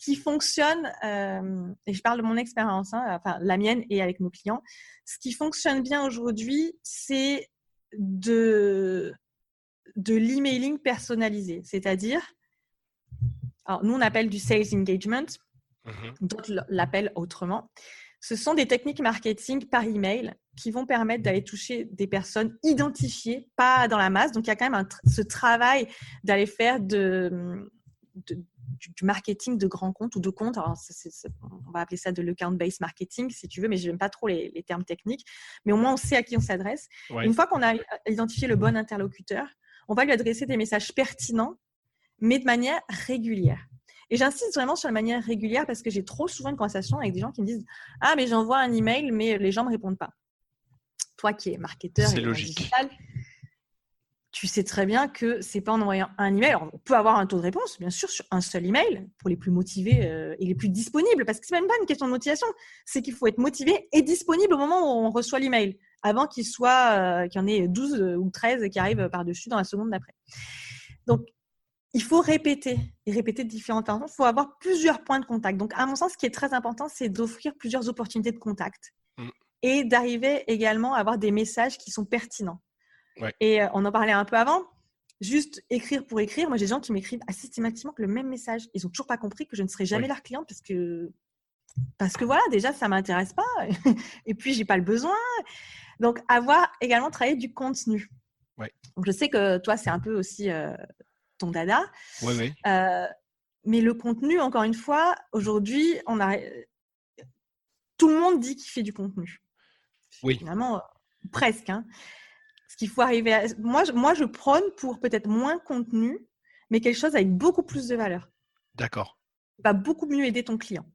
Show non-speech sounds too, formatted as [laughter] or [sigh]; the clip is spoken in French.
qui fonctionne, euh, et je parle de mon expérience, hein, enfin la mienne et avec nos clients, ce qui fonctionne bien aujourd'hui, c'est de, de l'emailing personnalisé. C'est-à-dire, nous on appelle du sales engagement, mmh d'autres l'appellent autrement. Ce sont des techniques marketing par email qui vont permettre d'aller toucher des personnes identifiées, pas dans la masse. Donc, il y a quand même ce travail d'aller faire de, du, marketing de grands comptes ou de comptes. Alors, on va appeler ça de l'account-based marketing, si tu veux, mais je n'aime pas trop les, termes techniques. Mais au moins, on sait à qui on s'adresse. Une fois qu'on a identifié le bon interlocuteur, on va lui adresser des messages pertinents, mais de manière régulière. Et j'insiste vraiment sur la manière régulière parce que j'ai trop souvent une conversation avec des gens qui me disent Ah, mais j'envoie un email, mais les gens ne me répondent pas. Toi qui es marketeur et digital, tu sais très bien que c'est pas en envoyant un email. on peut avoir un taux de réponse, bien sûr, sur un seul email pour les plus motivés euh, et les plus disponibles, parce que c'est même pas une question de motivation, c'est qu'il faut être motivé et disponible au moment où on reçoit l'email, avant qu'il soit, euh, qu'il y en ait 12 ou 13 qui arrivent par-dessus dans la seconde d'après. Donc, il faut répéter et répéter de différentes façons. Il faut avoir plusieurs points de contact. Donc, à mon sens, ce qui est très important, c'est d'offrir plusieurs opportunités de contact mm. et d'arriver également à avoir des messages qui sont pertinents. Et euh, on en parlait un peu avant. Juste écrire pour écrire. Moi, j'ai des gens qui m'écrivent systématiquement le même message. Ils n'ont toujours pas compris que je ne serai jamais leur cliente parce que, parce que voilà, déjà, ça ne m'intéresse pas. [laughs] et puis, j'ai pas le besoin. Donc, avoir également travaillé du contenu. Donc, je sais que toi, c'est un peu aussi euh, ton dada. Oui, oui. Euh, mais le contenu, encore une fois, aujourd'hui, on a tout le monde dit qu'il fait du contenu. Oui. Finalement, presque. Hein. Qu'il faut arriver à... Moi, je, moi, je prône pour peut-être moins contenu, mais quelque chose avec beaucoup plus de valeur. D'accord. Va beaucoup mieux aider ton client.